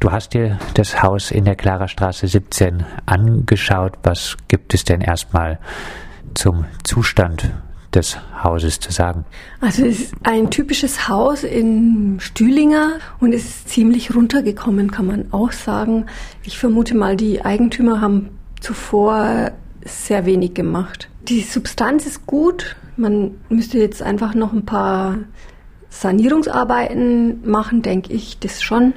Du hast dir das Haus in der Klarerstraße 17 angeschaut. Was gibt es denn erstmal zum Zustand des Hauses zu sagen? Also es ist ein typisches Haus in Stühlinger und es ist ziemlich runtergekommen, kann man auch sagen. Ich vermute mal, die Eigentümer haben zuvor sehr wenig gemacht. Die Substanz ist gut. Man müsste jetzt einfach noch ein paar Sanierungsarbeiten machen, denke ich, das schon,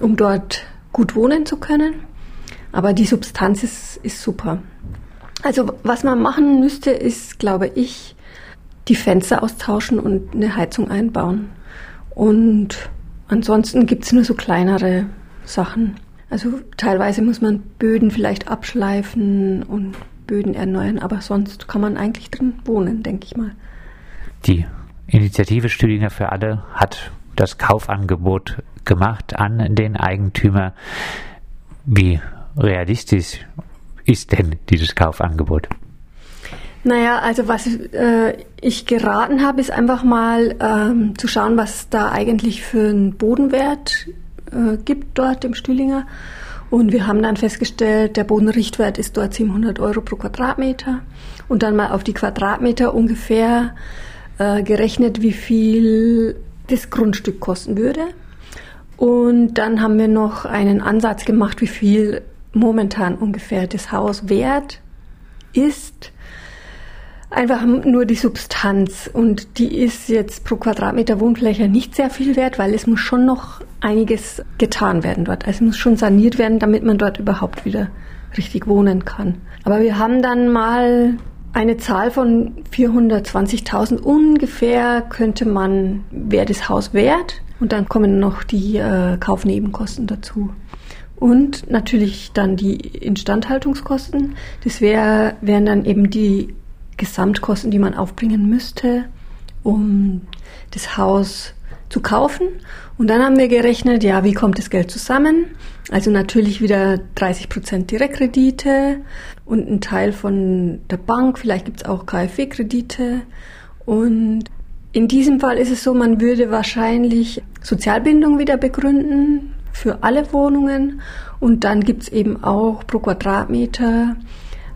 um dort gut wohnen zu können. Aber die Substanz ist, ist super. Also was man machen müsste, ist, glaube ich, die Fenster austauschen und eine Heizung einbauen. Und ansonsten gibt es nur so kleinere Sachen. Also teilweise muss man Böden vielleicht abschleifen und Böden erneuern, aber sonst kann man eigentlich drin wohnen, denke ich mal. Die Initiative Stüdinger für alle hat das Kaufangebot gemacht an den Eigentümer. Wie realistisch ist denn dieses Kaufangebot? Naja, also was äh, ich geraten habe, ist einfach mal ähm, zu schauen, was da eigentlich für einen Bodenwert äh, gibt dort im Stühlinger. Und wir haben dann festgestellt, der Bodenrichtwert ist dort 700 Euro pro Quadratmeter. Und dann mal auf die Quadratmeter ungefähr äh, gerechnet, wie viel das Grundstück kosten würde. Und dann haben wir noch einen Ansatz gemacht, wie viel momentan ungefähr das Haus wert ist einfach nur die Substanz und die ist jetzt pro Quadratmeter Wohnfläche nicht sehr viel wert, weil es muss schon noch einiges getan werden dort. Also es muss schon saniert werden, damit man dort überhaupt wieder richtig wohnen kann. Aber wir haben dann mal eine Zahl von 420.000 ungefähr könnte man, wäre das Haus wert und dann kommen noch die äh, Kaufnebenkosten dazu. Und natürlich dann die Instandhaltungskosten. Das wär, wären dann eben die Gesamtkosten, die man aufbringen müsste, um das Haus zu kaufen. Und dann haben wir gerechnet, ja, wie kommt das Geld zusammen? Also natürlich wieder 30 Prozent Direktkredite und ein Teil von der Bank. Vielleicht gibt es auch KfW-Kredite. Und in diesem Fall ist es so, man würde wahrscheinlich Sozialbindung wieder begründen für alle Wohnungen. Und dann gibt es eben auch pro Quadratmeter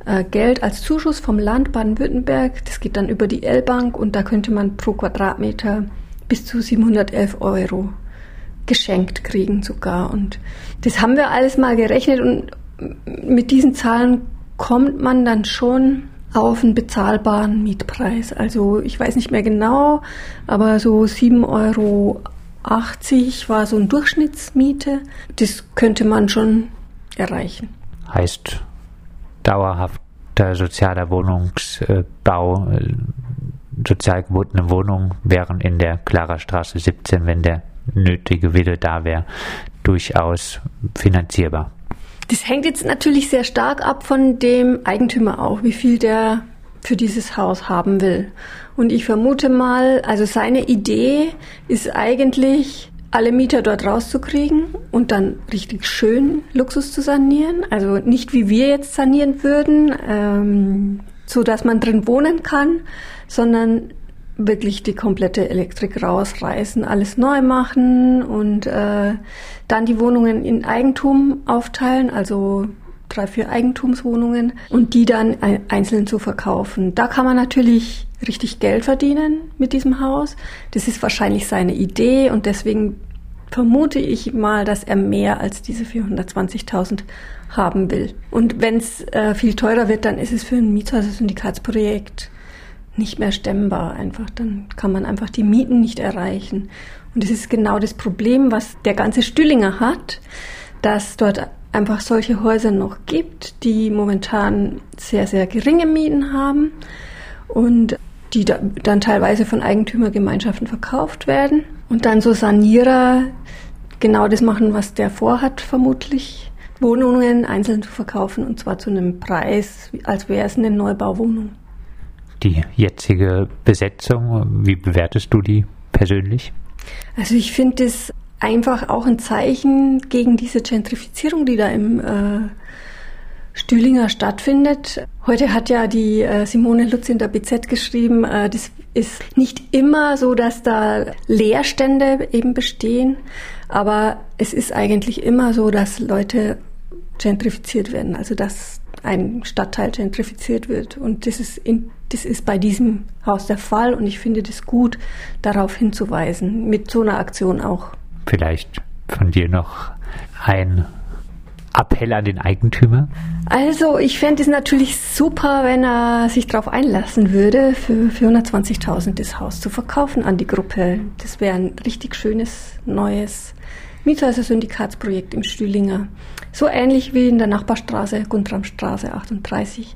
äh, Geld als Zuschuss vom Land Baden-Württemberg. Das geht dann über die L-Bank und da könnte man pro Quadratmeter bis zu 711 Euro geschenkt kriegen sogar. Und das haben wir alles mal gerechnet und mit diesen Zahlen kommt man dann schon auf einen bezahlbaren Mietpreis. Also ich weiß nicht mehr genau, aber so 7,80 Euro war so ein Durchschnittsmiete. Das könnte man schon erreichen. Heißt, dauerhafter sozialer Wohnungsbau, äh, sozial gebotene Wohnungen wären in der Klarerstraße 17, wenn der nötige Wille da wäre, durchaus finanzierbar. Das hängt jetzt natürlich sehr stark ab von dem Eigentümer auch, wie viel der für dieses Haus haben will. Und ich vermute mal, also seine Idee ist eigentlich, alle Mieter dort rauszukriegen und dann richtig schön Luxus zu sanieren. Also nicht wie wir jetzt sanieren würden, ähm, so dass man drin wohnen kann, sondern wirklich die komplette Elektrik rausreißen, alles neu machen und äh, dann die Wohnungen in Eigentum aufteilen, also drei, vier Eigentumswohnungen und die dann einzeln zu verkaufen. Da kann man natürlich richtig Geld verdienen mit diesem Haus. Das ist wahrscheinlich seine Idee und deswegen vermute ich mal, dass er mehr als diese 420.000 haben will. Und wenn es äh, viel teurer wird, dann ist es für ein Mietshäuser-Syndikatsprojekt nicht mehr stemmbar einfach. Dann kann man einfach die Mieten nicht erreichen. Und das ist genau das Problem, was der ganze Stühlinger hat, dass dort einfach solche Häuser noch gibt, die momentan sehr, sehr geringe Mieten haben und die da, dann teilweise von Eigentümergemeinschaften verkauft werden und dann so Sanierer genau das machen, was der vorhat, vermutlich. Wohnungen einzeln zu verkaufen und zwar zu einem Preis, als wäre es eine Neubauwohnung. Die jetzige Besetzung, wie bewertest du die persönlich? Also ich finde es einfach auch ein Zeichen gegen diese Gentrifizierung, die da im äh, Stühlinger stattfindet. Heute hat ja die äh, Simone Lutz in der BZ geschrieben, äh, das ist nicht immer so, dass da Leerstände eben bestehen, Aber es ist eigentlich immer so, dass Leute gentrifiziert werden, also dass ein Stadtteil gentrifiziert wird. Und das ist, in, das ist bei diesem Haus der Fall und ich finde das gut, darauf hinzuweisen, mit so einer Aktion auch. Vielleicht von dir noch ein Appell an den Eigentümer? Also ich fände es natürlich super, wenn er sich darauf einlassen würde, für 420.000 das Haus zu verkaufen an die Gruppe. Das wäre ein richtig schönes, neues Miethäuser-Syndikatsprojekt im Stühlinger. So ähnlich wie in der Nachbarstraße, Guntramstraße 38.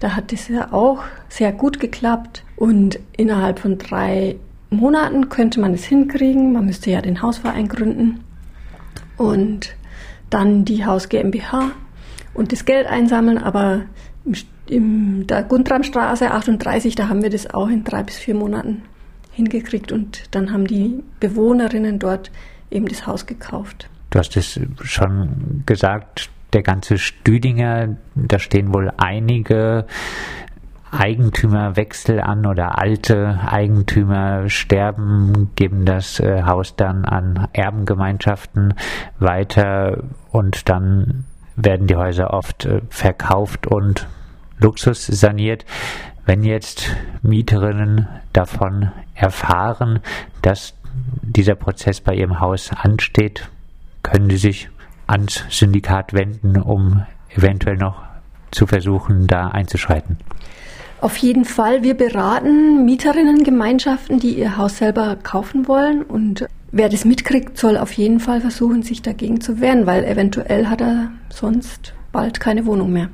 Da hat es ja auch sehr gut geklappt und innerhalb von drei Monaten könnte man es hinkriegen. Man müsste ja den Hausverein gründen und dann die Haus GmbH und das Geld einsammeln, aber in der Guntramstraße 38, da haben wir das auch in drei bis vier Monaten hingekriegt und dann haben die Bewohnerinnen dort eben das Haus gekauft. Du hast es schon gesagt, der ganze Stüdinger, da stehen wohl einige Eigentümerwechsel an oder alte Eigentümer sterben, geben das äh, Haus dann an Erbengemeinschaften weiter und dann werden die Häuser oft äh, verkauft und Luxus saniert. Wenn jetzt Mieterinnen davon erfahren, dass dieser Prozess bei ihrem Haus ansteht, können sie sich ans Syndikat wenden, um eventuell noch zu versuchen, da einzuschreiten. Auf jeden Fall, wir beraten Mieterinnengemeinschaften, die ihr Haus selber kaufen wollen und wer das mitkriegt, soll auf jeden Fall versuchen, sich dagegen zu wehren, weil eventuell hat er sonst bald keine Wohnung mehr.